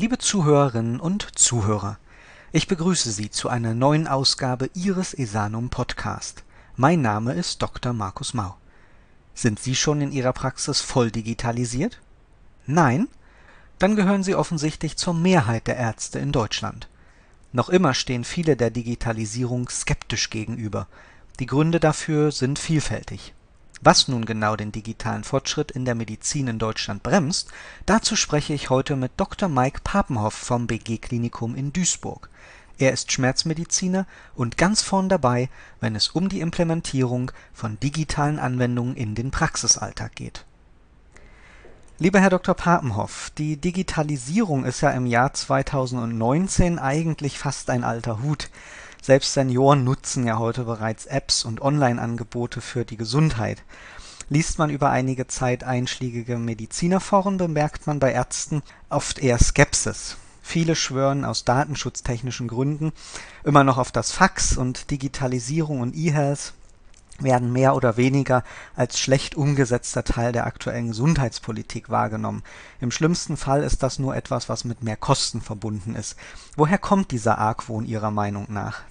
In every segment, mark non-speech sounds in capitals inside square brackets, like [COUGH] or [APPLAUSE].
Liebe Zuhörerinnen und Zuhörer, ich begrüße Sie zu einer neuen Ausgabe Ihres Esanum Podcast. Mein Name ist Dr. Markus Mau. Sind Sie schon in Ihrer Praxis voll digitalisiert? Nein? Dann gehören Sie offensichtlich zur Mehrheit der Ärzte in Deutschland. Noch immer stehen viele der Digitalisierung skeptisch gegenüber. Die Gründe dafür sind vielfältig. Was nun genau den digitalen Fortschritt in der Medizin in Deutschland bremst, dazu spreche ich heute mit Dr. Mike Papenhoff vom BG-Klinikum in Duisburg. Er ist Schmerzmediziner und ganz vorn dabei, wenn es um die Implementierung von digitalen Anwendungen in den Praxisalltag geht. Lieber Herr Dr. Papenhoff, die Digitalisierung ist ja im Jahr 2019 eigentlich fast ein alter Hut. Selbst Senioren nutzen ja heute bereits Apps und Online-Angebote für die Gesundheit. Liest man über einige Zeit einschlägige Medizinerforen, bemerkt man bei Ärzten oft eher Skepsis. Viele schwören aus datenschutztechnischen Gründen immer noch auf das Fax und Digitalisierung und E-Health werden mehr oder weniger als schlecht umgesetzter Teil der aktuellen Gesundheitspolitik wahrgenommen. Im schlimmsten Fall ist das nur etwas, was mit mehr Kosten verbunden ist. Woher kommt dieser Argwohn Ihrer Meinung nach?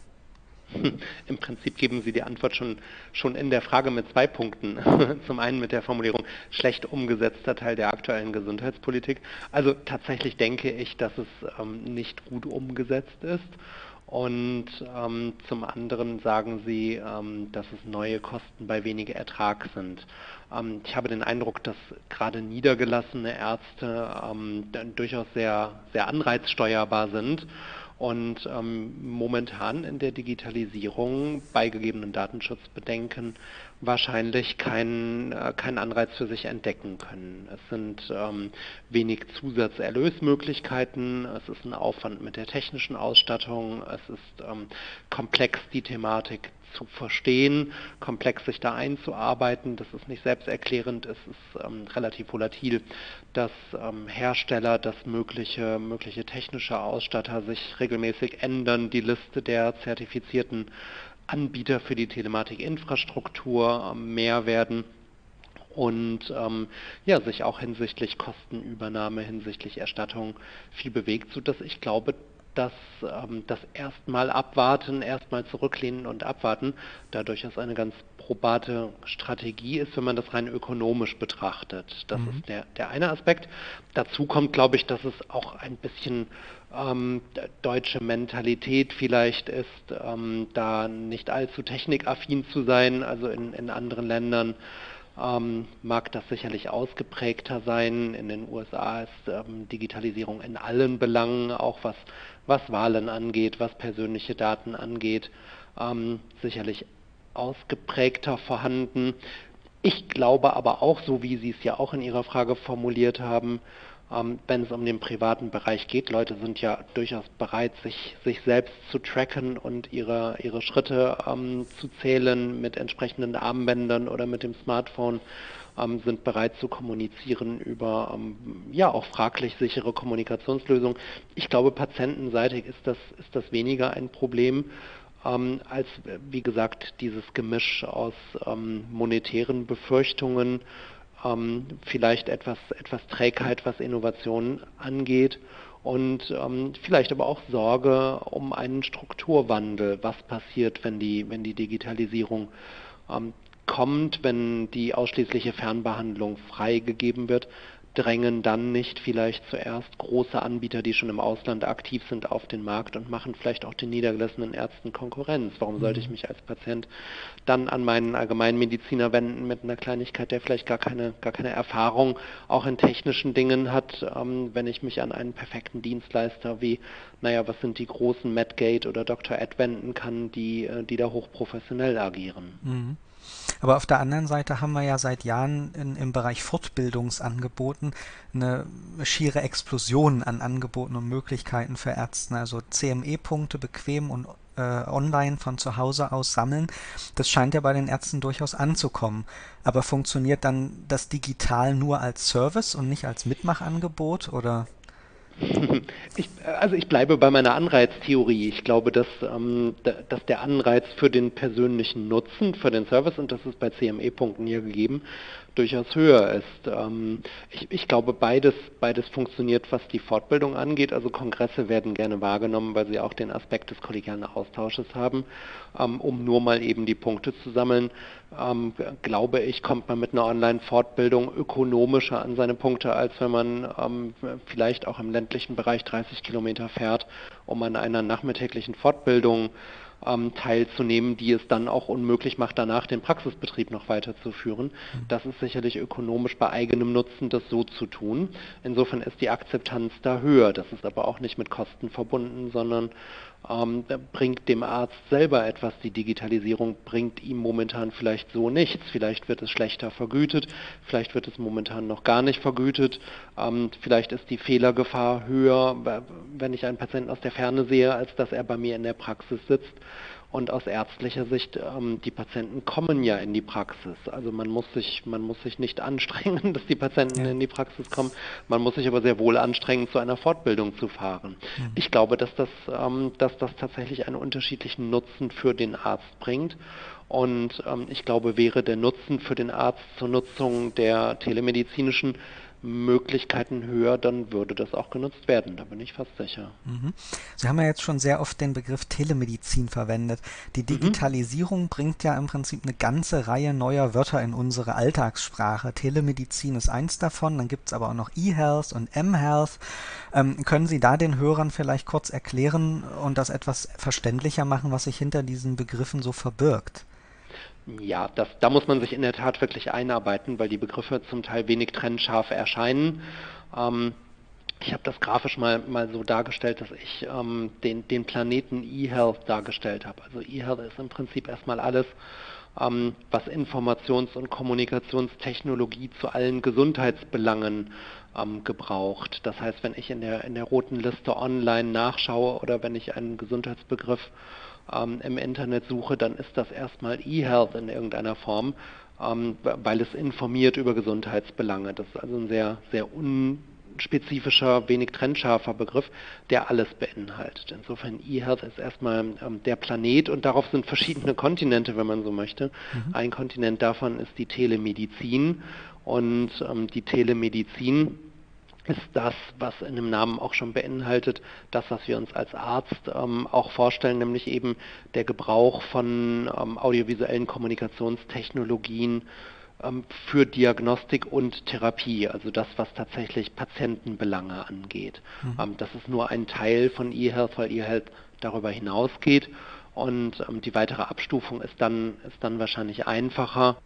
Im Prinzip geben Sie die Antwort schon, schon in der Frage mit zwei Punkten. [LAUGHS] Zum einen mit der Formulierung schlecht umgesetzter Teil der aktuellen Gesundheitspolitik. Also tatsächlich denke ich, dass es ähm, nicht gut umgesetzt ist und ähm, zum anderen sagen Sie, ähm, dass es neue Kosten bei weniger Ertrag sind. Ähm, ich habe den Eindruck, dass gerade niedergelassene Ärzte ähm, durchaus sehr, sehr anreizsteuerbar sind und ähm, momentan in der Digitalisierung bei gegebenen Datenschutzbedenken wahrscheinlich keinen äh, keinen Anreiz für sich entdecken können. Es sind ähm, wenig Zusatzerlösmöglichkeiten, es ist ein Aufwand mit der technischen Ausstattung, es ist ähm, komplex die Thematik zu verstehen, komplex sich da einzuarbeiten. Das ist nicht selbsterklärend, es ist ähm, relativ volatil, dass ähm, Hersteller, dass mögliche, mögliche technische Ausstatter sich regelmäßig ändern, die Liste der zertifizierten Anbieter für die Telematikinfrastruktur ähm, mehr werden und ähm, ja, sich auch hinsichtlich Kostenübernahme, hinsichtlich Erstattung viel bewegt, sodass ich glaube, dass ähm, das erstmal abwarten, erstmal zurücklehnen und abwarten da durchaus eine ganz probate Strategie ist, wenn man das rein ökonomisch betrachtet. Das mhm. ist der, der eine Aspekt. Dazu kommt, glaube ich, dass es auch ein bisschen ähm, deutsche Mentalität vielleicht ist, ähm, da nicht allzu technikaffin zu sein, also in, in anderen Ländern ähm, mag das sicherlich ausgeprägter sein. In den USA ist ähm, Digitalisierung in allen Belangen, auch was, was Wahlen angeht, was persönliche Daten angeht, ähm, sicherlich ausgeprägter vorhanden. Ich glaube aber auch, so wie Sie es ja auch in Ihrer Frage formuliert haben, ähm, wenn es um den privaten Bereich geht. Leute sind ja durchaus bereit, sich, sich selbst zu tracken und ihre, ihre Schritte ähm, zu zählen mit entsprechenden Armbändern oder mit dem Smartphone, ähm, sind bereit zu kommunizieren über ähm, ja auch fraglich sichere Kommunikationslösungen. Ich glaube, patientenseitig ist das, ist das weniger ein Problem ähm, als, wie gesagt, dieses Gemisch aus monetären Befürchtungen ähm, vielleicht etwas, etwas Trägheit, was Innovation angeht und ähm, vielleicht aber auch Sorge um einen Strukturwandel. Was passiert, wenn die, wenn die Digitalisierung ähm, kommt, wenn die ausschließliche Fernbehandlung freigegeben wird? Drängen dann nicht vielleicht zuerst große Anbieter, die schon im Ausland aktiv sind, auf den Markt und machen vielleicht auch den niedergelassenen Ärzten Konkurrenz. Warum sollte ich mhm. mich als Patient dann an meinen Allgemeinmediziner wenden mit einer Kleinigkeit, der vielleicht gar keine, gar keine Erfahrung auch in technischen Dingen hat, ähm, wenn ich mich an einen perfekten Dienstleister wie, naja, was sind die großen Medgate oder Dr. Ed wenden kann, die, äh, die da hochprofessionell agieren. Mhm. Aber auf der anderen Seite haben wir ja seit Jahren in, im Bereich Fortbildungsangeboten eine schiere Explosion an Angeboten und Möglichkeiten für Ärzte. Also CME-Punkte bequem und äh, online von zu Hause aus sammeln. Das scheint ja bei den Ärzten durchaus anzukommen. Aber funktioniert dann das digital nur als Service und nicht als Mitmachangebot oder? Ich, also ich bleibe bei meiner Anreiztheorie. Ich glaube, dass, ähm, dass der Anreiz für den persönlichen Nutzen, für den Service, und das ist bei CME-Punkten hier gegeben, durchaus höher ist. Ähm, ich, ich, glaube, beides, beides funktioniert, was die Fortbildung angeht. Also Kongresse werden gerne wahrgenommen, weil sie auch den Aspekt des kollegialen Austausches haben. Ähm, um nur mal eben die Punkte zu sammeln, ähm, glaube ich, kommt man mit einer Online-Fortbildung ökonomischer an seine Punkte, als wenn man vielleicht auch im ländlichen Bereich 30 Kilometer fährt, um an einer nachmittäglichen Fortbildung ähm, teilzunehmen, die es dann auch unmöglich macht, danach den Praxisbetrieb noch weiterzuführen. Mhm. Das ist sicherlich ökonomisch bei eigenem Nutzen, das so zu tun. Insofern ist die Akzeptanz da höher. Das ist aber auch nicht mit Kosten verbunden, sondern ähm, bringt dem Arzt selber etwas. Die Digitalisierung bringt ihm momentan vielleicht so nichts. Vielleicht wird es schlechter vergütet, vielleicht wird es momentan noch gar nicht vergütet. Ähm, vielleicht ist die Fehlergefahr höher, wenn ich einen Patienten aus der Ferne sehe, als dass er bei mir in der Praxis sitzt. Und aus ärztlicher Sicht, ähm, die Patienten kommen ja in die Praxis. Also man muss sich, man muss sich nicht [LAUGHS] anstrengen, dass die Patienten ja. in die Praxis kommen. Man muss sich aber sehr wohl anstrengen, zu einer Fortbildung zu fahren. Mhm. Ich glaube, dass das, ähm, dass das tatsächlich einen unterschiedlichen Nutzen für den Arzt bringt. Und ähm, ich glaube, wäre der Nutzen für den Arzt zur Nutzung der telemedizinischen Möglichkeiten höher, dann würde das auch genutzt werden. Da bin ich fast sicher. Mhm. Sie haben ja jetzt schon sehr oft den Begriff Telemedizin verwendet. Die mhm. Digitalisierung mhm. bringt ja im Prinzip eine ganze Reihe neuer Wörter in unsere Alltagssprache. Telemedizin ist eins davon, dann gibt es aber auch noch E-Health und M-Health. Ähm, können Sie da den Hörern vielleicht kurz erklären und das etwas verständlicher machen, was sich hinter diesen Begriffen so verbirgt? Ja, das, da muss man sich in der Tat wirklich einarbeiten, weil die Begriffe zum Teil wenig trennscharf erscheinen. Ähm, ich habe das grafisch mal, mal so dargestellt, dass ich ähm, den, den Planeten eHealth dargestellt habe. Also eHealth ist im Prinzip erstmal alles, ähm, was Informations- und Kommunikationstechnologie zu allen Gesundheitsbelangen ähm, gebraucht. Das heißt, wenn ich in der, in der roten Liste online nachschaue oder wenn ich einen Gesundheitsbegriff ähm, im Internet suche, dann ist das erstmal eHealth in irgendeiner Form, ähm, weil es informiert über Gesundheitsbelange. Das ist also ein sehr, sehr unspezifischer, wenig trennscharfer Begriff, der alles beinhaltet. Insofern eHealth ist erstmal ähm, der Planet und darauf sind verschiedene Kontinente, wenn man so möchte. Mhm. Ein Kontinent davon ist die Telemedizin und ähm, die Telemedizin ist das, was in dem Namen auch schon beinhaltet, das, was wir uns als Arzt ähm, auch vorstellen, nämlich eben der Gebrauch von ähm, audiovisuellen Kommunikationstechnologien ähm, für Diagnostik und Therapie, also das, was tatsächlich Patientenbelange angeht. Mhm. Ähm, das ist nur ein Teil von eHealth, weil eHealth darüber hinausgeht und ähm, die weitere Abstufung ist dann, ist dann wahrscheinlich einfacher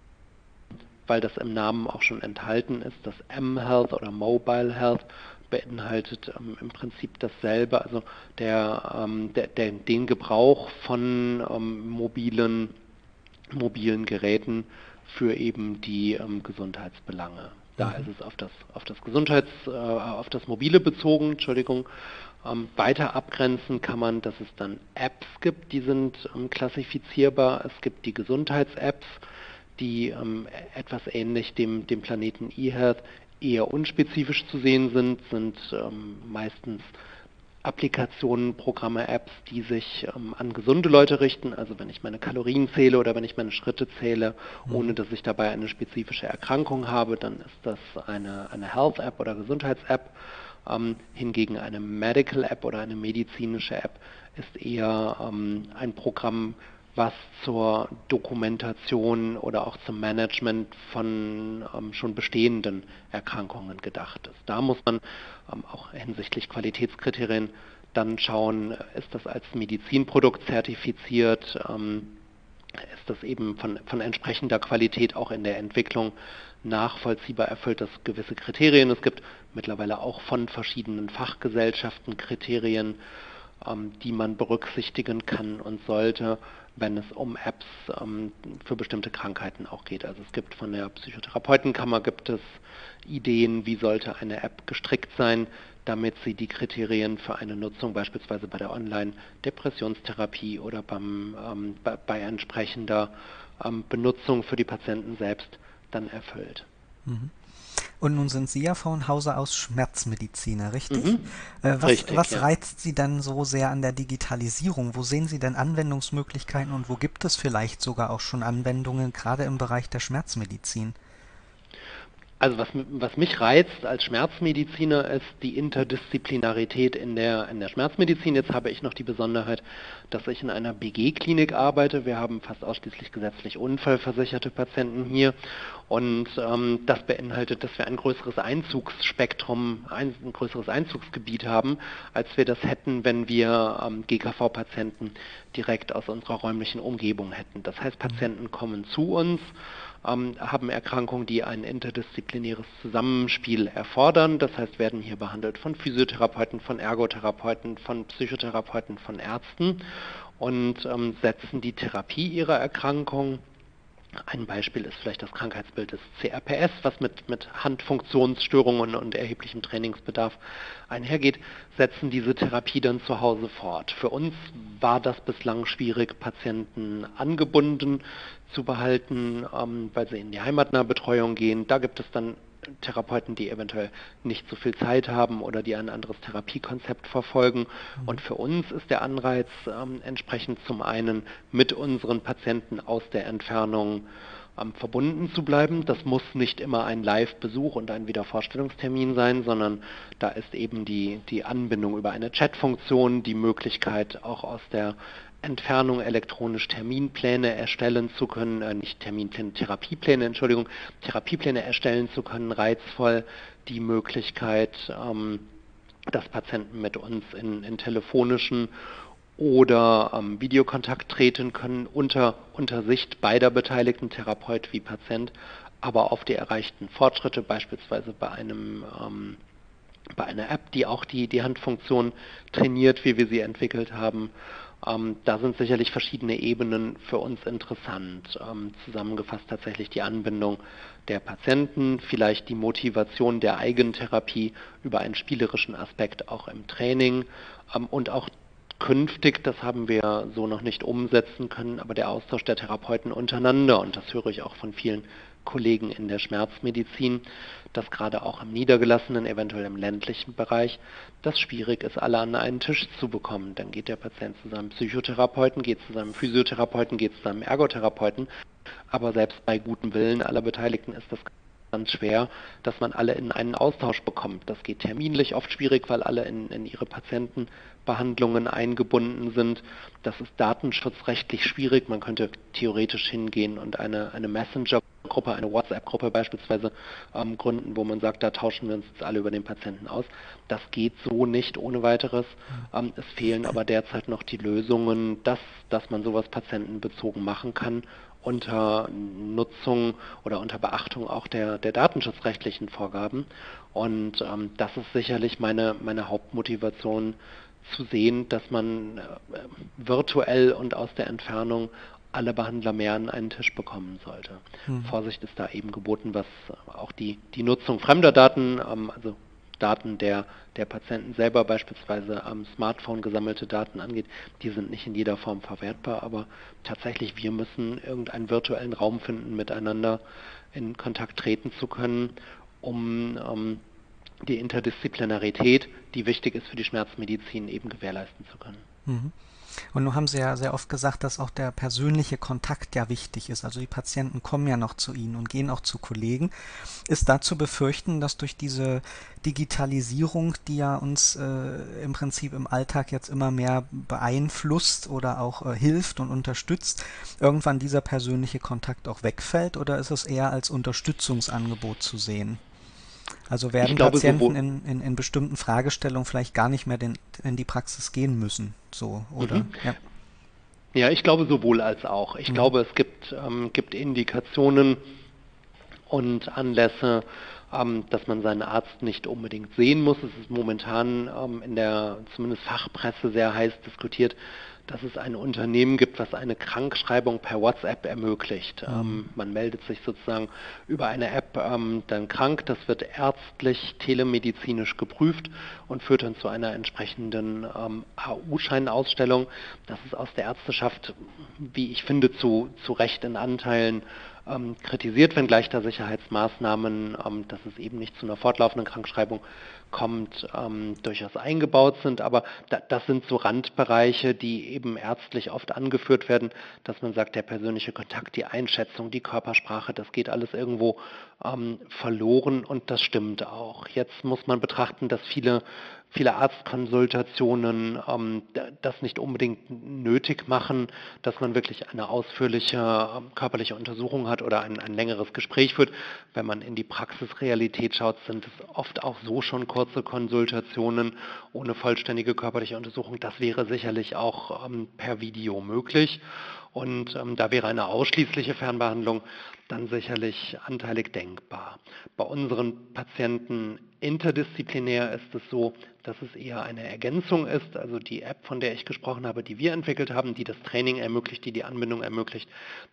weil das im Namen auch schon enthalten ist. Das M-Health oder Mobile Health beinhaltet ähm, im Prinzip dasselbe, also der, ähm, der, der, den Gebrauch von ähm, mobilen, mobilen Geräten für eben die ähm, Gesundheitsbelange. Da mhm. ist es auf das, auf das Gesundheits, äh, auf das Mobile bezogen, Entschuldigung. Ähm, weiter abgrenzen kann man, dass es dann Apps gibt, die sind ähm, klassifizierbar. Es gibt die Gesundheits-Apps, die ähm, etwas ähnlich dem, dem Planeten eHealth eher unspezifisch zu sehen sind, sind ähm, meistens Applikationen, Programme, Apps, die sich ähm, an gesunde Leute richten. Also wenn ich meine Kalorien zähle oder wenn ich meine Schritte zähle, mhm. ohne dass ich dabei eine spezifische Erkrankung habe, dann ist das eine, eine Health-App oder Gesundheits-App. Ähm, hingegen eine Medical-App oder eine medizinische App ist eher ähm, ein Programm, was zur Dokumentation oder auch zum Management von ähm, schon bestehenden Erkrankungen gedacht ist. Da muss man ähm, auch hinsichtlich Qualitätskriterien dann schauen, ist das als Medizinprodukt zertifiziert, ähm, ist das eben von, von entsprechender Qualität auch in der Entwicklung nachvollziehbar erfüllt das gewisse Kriterien. Es gibt mittlerweile auch von verschiedenen Fachgesellschaften Kriterien, ähm, die man berücksichtigen kann und sollte, wenn es um Apps ähm, für bestimmte Krankheiten auch geht. Also es gibt von der Psychotherapeutenkammer gibt es Ideen, wie sollte eine App gestrickt sein, damit sie die Kriterien für eine Nutzung beispielsweise bei der Online-Depressionstherapie oder beim, ähm, bei, bei, entsprechender ähm, Benutzung für die Patienten selbst dann erfüllt. Mhm. Und nun sind Sie ja von Hause aus Schmerzmediziner, richtig? Mhm. Äh, was, richtig, was ja. reizt Sie dann so sehr an der Digitalisierung? Wo sehen Sie denn Anwendungsmöglichkeiten und wo gibt es vielleicht sogar auch schon Anwendungen, gerade im Bereich der Schmerzmedizin? Also was, was mich reizt als Schmerzmediziner ist die Interdisziplinarität in der, in der Schmerzmedizin. Jetzt habe ich noch die Besonderheit, dass ich in einer BG-Klinik arbeite. Wir haben fast ausschließlich gesetzlich unfallversicherte Patienten hier und ähm, das beinhaltet, dass wir ein größeres Einzugsspektrum, ein, ein größeres Einzugsgebiet haben, als wir das hätten, wenn wir ähm, GKV-Patienten direkt aus unserer räumlichen Umgebung hätten. Das heißt, Patienten kommen zu uns ähm, haben Erkrankungen, die ein interdisziplinäres Zusammenspiel erfordern. Das heißt, werden hier behandelt von Physiotherapeuten, von Ergotherapeuten, von Psychotherapeuten, von Ärzten und ähm, setzen die Therapie ihrer Erkrankung ein Beispiel ist vielleicht das Krankheitsbild des CRPS, was mit, mit Handfunktionsstörungen und erheblichem Trainingsbedarf einhergeht, setzen diese Therapie dann zu Hause fort. Für uns war das bislang schwierig, Patienten angebunden zu behalten, ähm, weil sie in die Heimatnahbetreuung gehen. Da gibt es dann Therapeuten, die eventuell nicht so viel Zeit haben oder die ein anderes Therapiekonzept verfolgen. Mhm. Und für uns ist der Anreiz ähm, entsprechend zum einen mit unseren Patienten aus der Entfernung ähm, verbunden zu bleiben. Das muss nicht immer ein Live-Besuch und ein Wiedervorstellungstermin sein, sondern da ist eben die, die Anbindung über eine Chat-Funktion, die Möglichkeit auch aus der Entfernung elektronisch Terminpläne erstellen zu können, äh, nicht Terminpläne, Therapiepläne, Entschuldigung, Therapiepläne erstellen zu können, reizvoll die Möglichkeit, ähm, dass Patienten mit uns in, in telefonischen oder ähm, Videokontakt treten können unter, unter Sicht beider Beteiligten, Therapeut wie Patient, aber auf die erreichten Fortschritte, beispielsweise bei einem ähm, bei einer App, die auch die, die Handfunktion trainiert, wie wir sie entwickelt haben, ähm, da sind sicherlich verschiedene Ebenen für uns interessant. Ähm, zusammengefasst tatsächlich die Anbindung der Patienten, vielleicht die Motivation der Eigentherapie über einen spielerischen Aspekt auch im Training ähm, und auch künftig, das haben wir so noch nicht umsetzen können, aber der Austausch der Therapeuten untereinander, und das höre ich auch von vielen Kollegen in der Schmerzmedizin, dass gerade auch im niedergelassenen, eventuell im ländlichen Bereich, das schwierig ist, alle an einen Tisch zu bekommen. Dann geht der Patient zu seinem Psychotherapeuten, geht zu seinem Physiotherapeuten, geht zu seinem Ergotherapeuten, aber selbst bei gutem Willen aller Beteiligten ist das ganz schwer, dass man alle in einen Austausch bekommt. Das geht terminlich oft schwierig, weil alle in, in ihre Patientenbehandlungen eingebunden sind. Das ist datenschutzrechtlich schwierig. Man könnte theoretisch hingehen und eine, eine Messenger-Gruppe, eine WhatsApp-Gruppe beispielsweise ähm, gründen, wo man sagt, da tauschen wir uns jetzt alle über den Patienten aus. Das geht so nicht ohne weiteres. Ähm, es fehlen aber derzeit noch die Lösungen, dass, dass man sowas patientenbezogen machen kann unter Nutzung oder unter Beachtung auch der, der datenschutzrechtlichen Vorgaben. Und ähm, das ist sicherlich meine, meine Hauptmotivation zu sehen, dass man äh, virtuell und aus der Entfernung alle Behandler mehr an einen Tisch bekommen sollte. Mhm. Vorsicht ist da eben geboten, was auch die, die Nutzung fremder Daten, ähm, also Daten der, der Patienten selber, beispielsweise am Smartphone gesammelte Daten angeht, die sind nicht in jeder Form verwertbar, aber tatsächlich wir müssen irgendeinen virtuellen Raum finden, miteinander in Kontakt treten zu können, um ähm, die Interdisziplinarität, die wichtig ist für die Schmerzmedizin, eben gewährleisten zu können. Mhm. Und nun haben Sie ja sehr oft gesagt, dass auch der persönliche Kontakt ja wichtig ist. Also die Patienten kommen ja noch zu Ihnen und gehen auch zu Kollegen. Ist da zu befürchten, dass durch diese Digitalisierung, die ja uns äh, im Prinzip im Alltag jetzt immer mehr beeinflusst oder auch äh, hilft und unterstützt, irgendwann dieser persönliche Kontakt auch wegfällt? Oder ist es eher als Unterstützungsangebot zu sehen? Also werden glaube, Patienten in, in, in, bestimmten Fragestellungen vielleicht gar nicht mehr den, in die Praxis gehen müssen, so, oder? Mhm. Ja. ja. ich glaube sowohl als auch. Ich mhm. glaube, es gibt, ähm, gibt Indikationen und Anlässe, ähm, dass man seinen Arzt nicht unbedingt sehen muss. Es ist momentan ähm, in der zumindest Fachpresse sehr heiß diskutiert, dass es ein Unternehmen gibt, was eine Krankschreibung per WhatsApp ermöglicht. Mhm. Ähm, man meldet sich sozusagen über eine App ähm, dann krank, das wird ärztlich, telemedizinisch geprüft und führt dann zu einer entsprechenden ähm, AU-Scheinausstellung. Das ist aus der Ärzteschaft, wie ich finde, zu, zu Recht in Anteilen ähm, kritisiert, wenngleich da Sicherheitsmaßnahmen, ähm, dass es eben nicht zu einer fortlaufenden Krankschreibung kommt, ähm, durchaus eingebaut sind. Aber da, das sind so Randbereiche, die eben ärztlich oft angeführt werden, dass man sagt, der persönliche Kontakt, die Einschätzung, die Körpersprache, das geht alles irgendwo ähm, verloren und das stimmt auch. Jetzt muss man betrachten, dass viele viele Arztkonsultationen ähm, das nicht unbedingt nötig machen, dass man wirklich eine ausführliche ähm, körperliche Untersuchung hat oder ein, ein, längeres Gespräch führt. Wenn man in die Praxisrealität schaut, sind es oft auch so schon kurze Konsultationen ohne vollständige körperliche Untersuchung. Das wäre sicherlich auch ähm, per Video möglich. Und ähm, da wäre eine ausschließliche Fernbehandlung dann sicherlich anteilig denkbar. Bei unseren Patienten interdisziplinär ist es so, dass es eher eine Ergänzung ist. Also die App, von der ich gesprochen habe, die wir entwickelt haben, die das Training ermöglicht, die die Anbindung ermöglicht,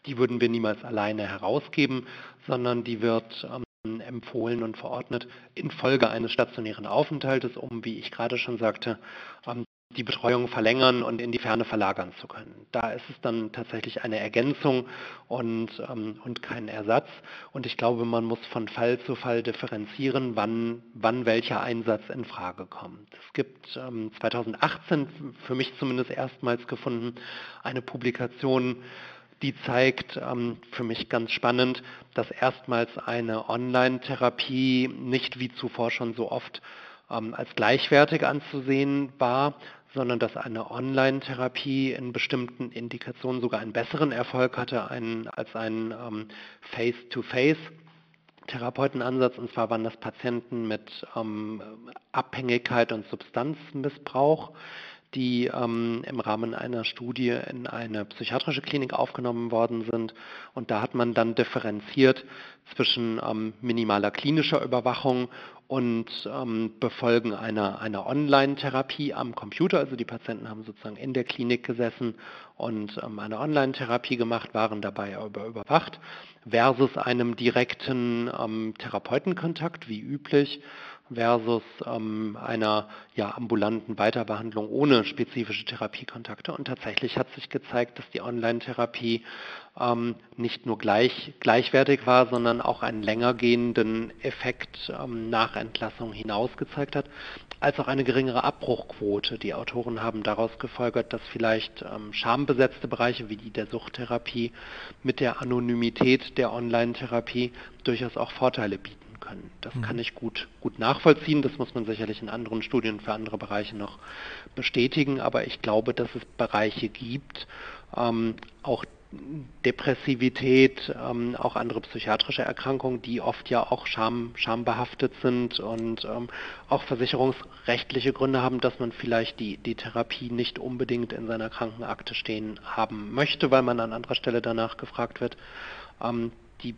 die würden wir niemals alleine herausgeben, sondern die wird ähm, empfohlen und verordnet infolge eines stationären Aufenthaltes, um, wie ich gerade schon sagte, ähm, die Betreuung verlängern und in die Ferne verlagern zu können. Da ist es dann tatsächlich eine Ergänzung und, ähm, und kein Ersatz. Und ich glaube, man muss von Fall zu Fall differenzieren, wann, wann welcher Einsatz in Frage kommt. Es gibt ähm, 2018 für mich zumindest erstmals gefunden eine Publikation, die zeigt, ähm, für mich ganz spannend, dass erstmals eine Online-Therapie nicht wie zuvor schon so oft ähm, als gleichwertig anzusehen war, sondern dass eine Online-Therapie in bestimmten Indikationen sogar einen besseren Erfolg hatte ein, als ein ähm, Face-to-Face. Therapeutenansatz, und zwar waren das Patienten mit ähm, Abhängigkeit und Substanzmissbrauch, die ähm, im Rahmen einer Studie in eine psychiatrische Klinik aufgenommen worden sind. Und da hat man dann differenziert zwischen ähm, minimaler klinischer Überwachung und ähm, befolgen einer, einer Online-Therapie am Computer. Also die Patienten haben sozusagen in der Klinik gesessen und ähm, eine Online-Therapie gemacht, waren dabei aber überwacht, versus einem direkten ähm, Therapeutenkontakt, wie üblich versus ähm, einer ja, ambulanten Weiterbehandlung ohne spezifische Therapiekontakte. Und tatsächlich hat sich gezeigt, dass die Online-Therapie ähm, nicht nur gleich, gleichwertig war, sondern auch einen länger gehenden Effekt ähm, nach Entlassung hinaus gezeigt hat, als auch eine geringere Abbruchquote. Die Autoren haben daraus gefolgert, dass vielleicht ähm, schambesetzte Bereiche wie die der Suchttherapie mit der Anonymität der Online-Therapie durchaus auch Vorteile bieten können. Das mhm. kann ich gut, gut nachvollziehen. Das muss man sicherlich in anderen Studien für andere Bereiche noch bestätigen. Aber ich glaube, dass es Bereiche gibt, ähm, auch Depressivität, ähm, auch andere psychiatrische Erkrankungen, die oft ja auch scham, schambehaftet sind und ähm, auch versicherungsrechtliche Gründe haben, dass man vielleicht die, die Therapie nicht unbedingt in seiner Krankenakte stehen haben möchte, weil man an anderer Stelle danach gefragt wird. Ähm, die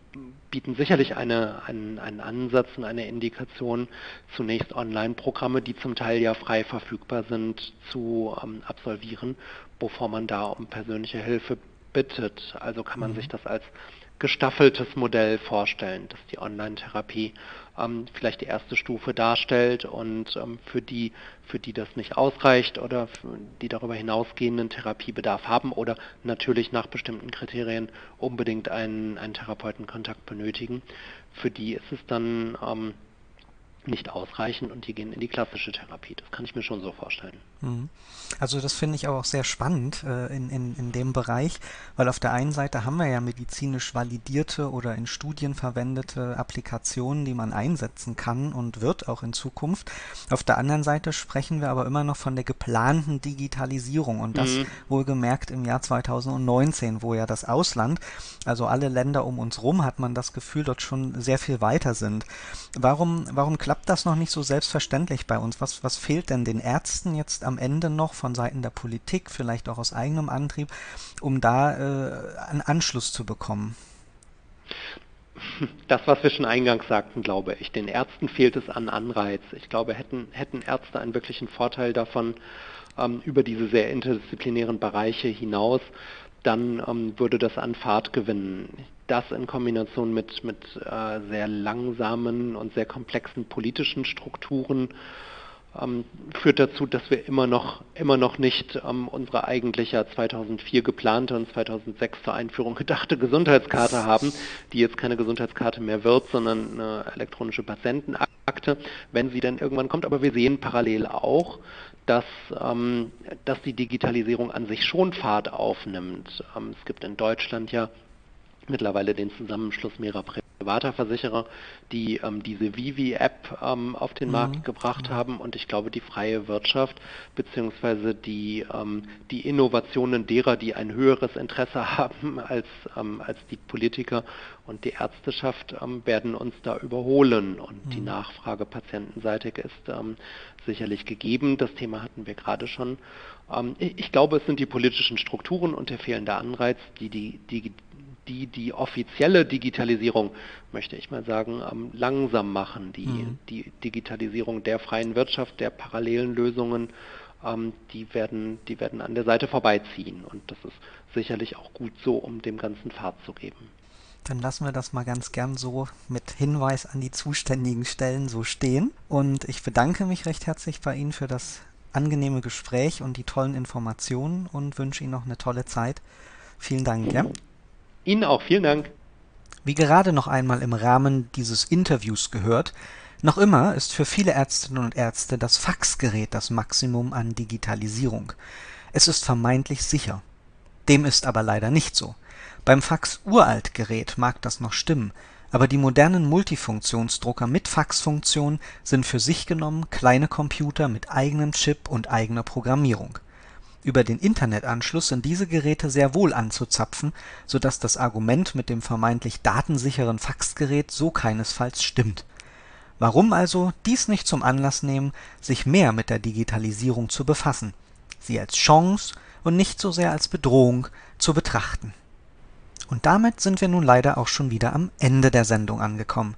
bieten sicherlich eine, einen, einen Ansatz und eine Indikation, zunächst Online-Programme, die zum Teil ja frei verfügbar sind, zu ähm, absolvieren, bevor man da um persönliche Hilfe bittet. Also kann man mhm. sich das als gestaffeltes Modell vorstellen, dass die Online-Therapie ähm, vielleicht die erste Stufe darstellt und ähm, für die, für die das nicht ausreicht oder die darüber hinausgehenden Therapiebedarf haben oder natürlich nach bestimmten Kriterien unbedingt einen, einen Therapeutenkontakt benötigen, für die ist es dann ähm, nicht ausreichend und die gehen in die klassische Therapie. Das kann ich mir schon so vorstellen. Mhm. Also das finde ich auch sehr spannend äh, in, in, in dem Bereich, weil auf der einen Seite haben wir ja medizinisch validierte oder in Studien verwendete Applikationen, die man einsetzen kann und wird auch in Zukunft. Auf der anderen Seite sprechen wir aber immer noch von der geplanten Digitalisierung und das mhm. wohlgemerkt im Jahr 2019, wo ja das Ausland, also alle Länder um uns rum, hat man das Gefühl, dort schon sehr viel weiter sind. Warum, warum klappt das noch nicht so selbstverständlich bei uns? Was, was fehlt denn den Ärzten jetzt am Ende noch von Seiten der Politik, vielleicht auch aus eigenem Antrieb, um da äh, einen Anschluss zu bekommen? Das, was wir schon eingangs sagten, glaube ich. Den Ärzten fehlt es an Anreiz. Ich glaube, hätten, hätten Ärzte einen wirklichen Vorteil davon, ähm, über diese sehr interdisziplinären Bereiche hinaus, dann ähm, würde das an Fahrt gewinnen das in Kombination mit, mit äh, sehr langsamen und sehr komplexen politischen Strukturen ähm, führt dazu, dass wir immer noch, immer noch nicht ähm, unsere eigentlich ja 2004 geplante und 2006 zur Einführung gedachte Gesundheitskarte haben, die jetzt keine Gesundheitskarte mehr wird, sondern eine elektronische Patientenakte, wenn sie dann irgendwann kommt. Aber wir sehen parallel auch, dass, ähm, dass die Digitalisierung an sich schon Fahrt aufnimmt. Ähm, es gibt in Deutschland ja mittlerweile den Zusammenschluss mehrerer privater Versicherer, die ähm, diese Vivi-App ähm, auf den mhm. Markt gebracht mhm. haben und ich glaube, die freie Wirtschaft beziehungsweise die, ähm, die Innovationen derer, die ein höheres Interesse [LAUGHS] haben als, ähm, als die Politiker und die Ärzteschaft, ähm, werden uns da überholen und mhm. die Nachfrage patientenseitig ist ähm, sicherlich gegeben. Das Thema hatten wir gerade schon. ich glaube, es sind die politischen Strukturen und der fehlende Anreiz, die die, die die die offizielle Digitalisierung, möchte ich mal sagen, langsam machen. Die, mhm. die Digitalisierung der freien Wirtschaft, der parallelen Lösungen, ähm, die, werden, die werden an der Seite vorbeiziehen. Und das ist sicherlich auch gut so, um dem Ganzen Fahrt zu geben. Dann lassen wir das mal ganz gern so mit Hinweis an die zuständigen Stellen so stehen. Und ich bedanke mich recht herzlich bei Ihnen für das angenehme Gespräch und die tollen Informationen und wünsche Ihnen noch eine tolle Zeit. Vielen Dank. Ja? Ihnen auch, vielen Dank. Wie gerade noch einmal im Rahmen dieses Interviews gehört, noch immer ist für viele Ärztinnen und Ärzte das Faxgerät das Maximum an Digitalisierung. Es ist vermeintlich sicher. Dem ist aber leider nicht so. Beim Fax-Uralt-Gerät mag das noch stimmen, aber die modernen Multifunktionsdrucker mit Faxfunktion sind für sich genommen kleine Computer mit eigenem Chip und eigener Programmierung über den Internetanschluss sind diese Geräte sehr wohl anzuzapfen, so dass das Argument mit dem vermeintlich datensicheren Faxgerät so keinesfalls stimmt. Warum also dies nicht zum Anlass nehmen, sich mehr mit der Digitalisierung zu befassen, sie als Chance und nicht so sehr als Bedrohung zu betrachten. Und damit sind wir nun leider auch schon wieder am Ende der Sendung angekommen.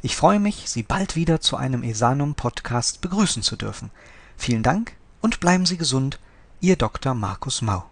Ich freue mich, Sie bald wieder zu einem Esanum Podcast begrüßen zu dürfen. Vielen Dank und bleiben Sie gesund Ihr Dr. Markus Mau